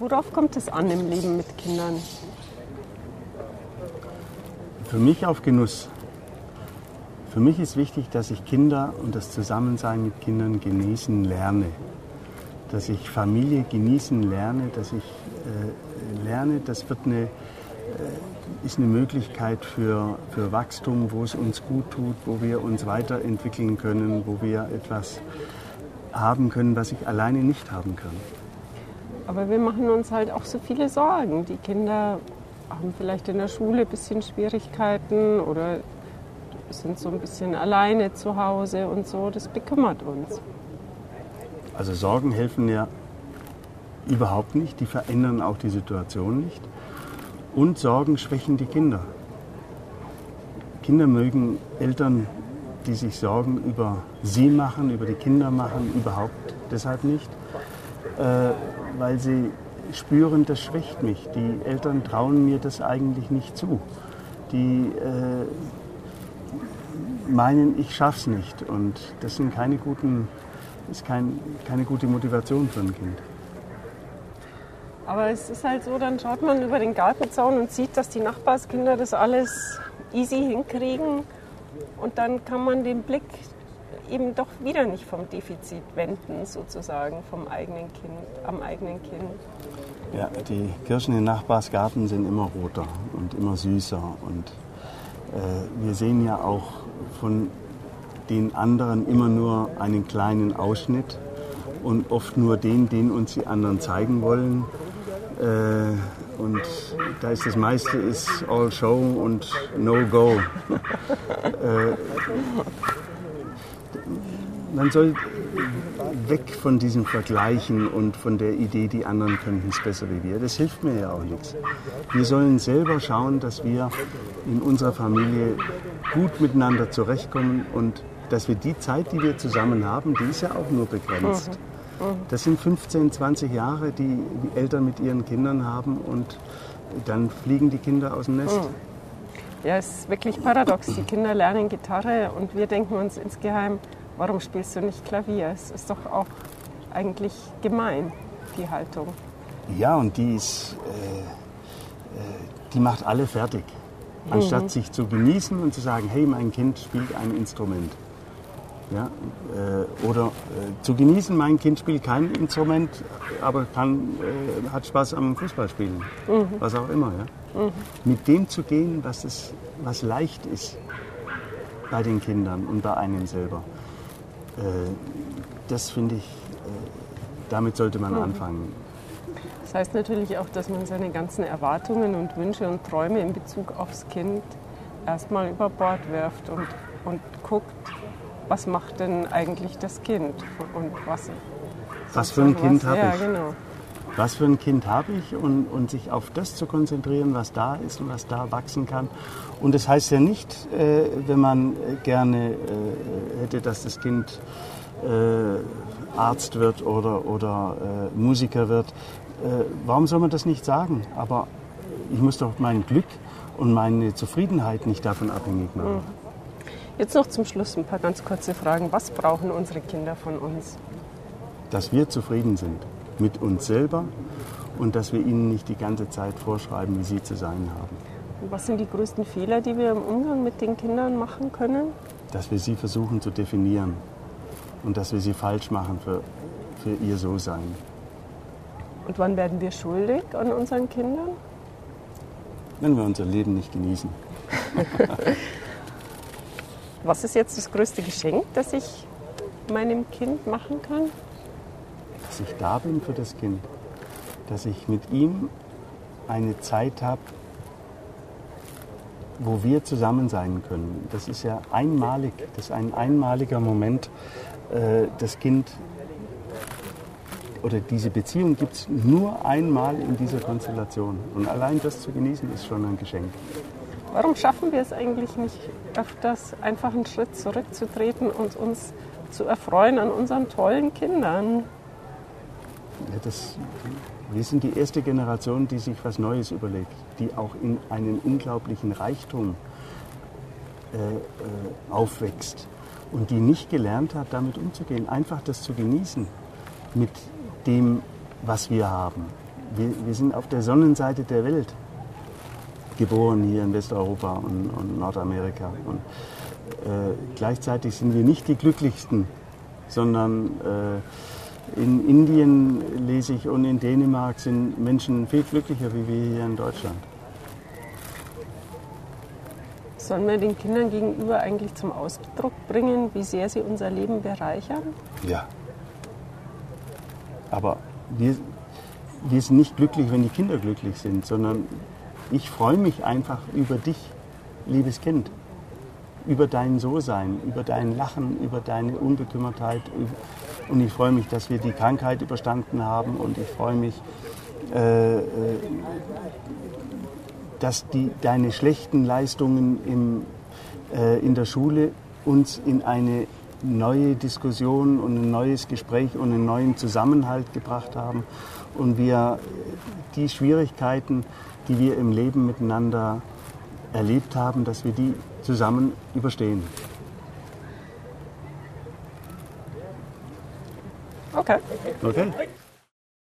Worauf kommt es an im Leben mit Kindern? Für mich auf Genuss. Für mich ist wichtig, dass ich Kinder und das Zusammensein mit Kindern genießen lerne. Dass ich Familie genießen lerne, dass ich äh, lerne, das wird eine, äh, ist eine Möglichkeit für, für Wachstum, wo es uns gut tut, wo wir uns weiterentwickeln können, wo wir etwas haben können, was ich alleine nicht haben kann. Aber wir machen uns halt auch so viele Sorgen. Die Kinder haben vielleicht in der Schule ein bisschen Schwierigkeiten oder sind so ein bisschen alleine zu Hause und so. Das bekümmert uns. Also Sorgen helfen ja überhaupt nicht, die verändern auch die Situation nicht. Und Sorgen schwächen die Kinder. Kinder mögen Eltern, die sich Sorgen über sie machen, über die Kinder machen, überhaupt deshalb nicht, äh, weil sie spüren, das schwächt mich. Die Eltern trauen mir das eigentlich nicht zu. Die äh, meinen, ich schaff's nicht. Und das sind keine guten, ist kein, keine gute Motivation für ein Kind. Aber es ist halt so, dann schaut man über den Gartenzaun und sieht, dass die Nachbarskinder das alles easy hinkriegen. Und dann kann man den Blick eben doch wieder nicht vom Defizit wenden, sozusagen, vom eigenen Kind, am eigenen Kind. Ja, die Kirschen im Nachbarsgarten sind immer roter und immer süßer. Und äh, wir sehen ja auch von den anderen immer nur einen kleinen Ausschnitt und oft nur den, den uns die anderen zeigen wollen. Äh, und da ist das meiste ist all show und no go. äh, man soll weg von diesem Vergleichen und von der Idee, die anderen könnten es besser wie wir. Das hilft mir ja auch nichts. Wir sollen selber schauen, dass wir in unserer Familie gut miteinander zurechtkommen und dass wir die Zeit, die wir zusammen haben, die ist ja auch nur begrenzt. Mhm. Mhm. Das sind 15, 20 Jahre, die die Eltern mit ihren Kindern haben und dann fliegen die Kinder aus dem Nest. Mhm. Ja, es ist wirklich paradox. Die Kinder lernen Gitarre und wir denken uns insgeheim, warum spielst du nicht Klavier? Es ist doch auch eigentlich gemein, die Haltung. Ja, und die ist, äh, äh, die macht alle fertig. Anstatt mhm. sich zu genießen und zu sagen, hey, mein Kind spielt ein Instrument. Ja, äh, oder äh, zu genießen, mein Kind spielt kein Instrument, aber kann, äh, hat Spaß am Fußballspielen. Mhm. Was auch immer. Ja? Mhm. Mit dem zu gehen, was, es, was leicht ist bei den Kindern und bei einem selber. Äh, das finde ich, äh, damit sollte man mhm. anfangen. Das heißt natürlich auch, dass man seine ganzen Erwartungen und Wünsche und Träume in Bezug aufs Kind erstmal über Bord wirft und, und guckt, was macht denn eigentlich das Kind und was. Was für ein Kind habe ja, ich? Genau. Was für ein Kind habe ich und, und sich auf das zu konzentrieren, was da ist und was da wachsen kann. Und das heißt ja nicht, äh, wenn man gerne äh, hätte, dass das Kind äh, Arzt wird oder, oder äh, Musiker wird. Äh, warum soll man das nicht sagen? Aber ich muss doch mein Glück und meine Zufriedenheit nicht davon abhängig machen. Mhm. Jetzt noch zum Schluss ein paar ganz kurze Fragen. Was brauchen unsere Kinder von uns? Dass wir zufrieden sind mit uns selber und dass wir ihnen nicht die ganze Zeit vorschreiben, wie sie zu sein haben. Und was sind die größten Fehler, die wir im Umgang mit den Kindern machen können? Dass wir sie versuchen zu definieren und dass wir sie falsch machen für, für ihr So-Sein. Und wann werden wir schuldig an unseren Kindern? Wenn wir unser Leben nicht genießen. Was ist jetzt das größte Geschenk, das ich meinem Kind machen kann? Dass ich da bin für das Kind. Dass ich mit ihm eine Zeit habe, wo wir zusammen sein können. Das ist ja einmalig. Das ist ein einmaliger Moment. Äh, das Kind oder diese Beziehung gibt es nur einmal in dieser Konstellation. Und allein das zu genießen, ist schon ein Geschenk. Warum schaffen wir es eigentlich nicht öfters, einfach einen Schritt zurückzutreten und uns zu erfreuen an unseren tollen Kindern? Das, wir sind die erste Generation, die sich was Neues überlegt, die auch in einen unglaublichen Reichtum äh, äh, aufwächst und die nicht gelernt hat, damit umzugehen, einfach das zu genießen mit dem, was wir haben. wir, wir sind auf der Sonnenseite der Welt geboren hier in Westeuropa und, und Nordamerika. Und äh, gleichzeitig sind wir nicht die glücklichsten, sondern äh, in Indien lese ich und in Dänemark sind Menschen viel glücklicher wie wir hier in Deutschland. Sollen wir den Kindern gegenüber eigentlich zum Ausdruck bringen, wie sehr sie unser Leben bereichern? Ja. Aber wir, wir sind nicht glücklich, wenn die Kinder glücklich sind, sondern ich freue mich einfach über dich, liebes Kind, über dein So-Sein, über dein Lachen, über deine Unbekümmertheit. Und ich freue mich, dass wir die Krankheit überstanden haben und ich freue mich, äh, äh, dass die, deine schlechten Leistungen im, äh, in der Schule uns in eine neue Diskussion und ein neues Gespräch und einen neuen Zusammenhalt gebracht haben und wir die Schwierigkeiten, die wir im Leben miteinander erlebt haben, dass wir die zusammen überstehen. Okay. Okay.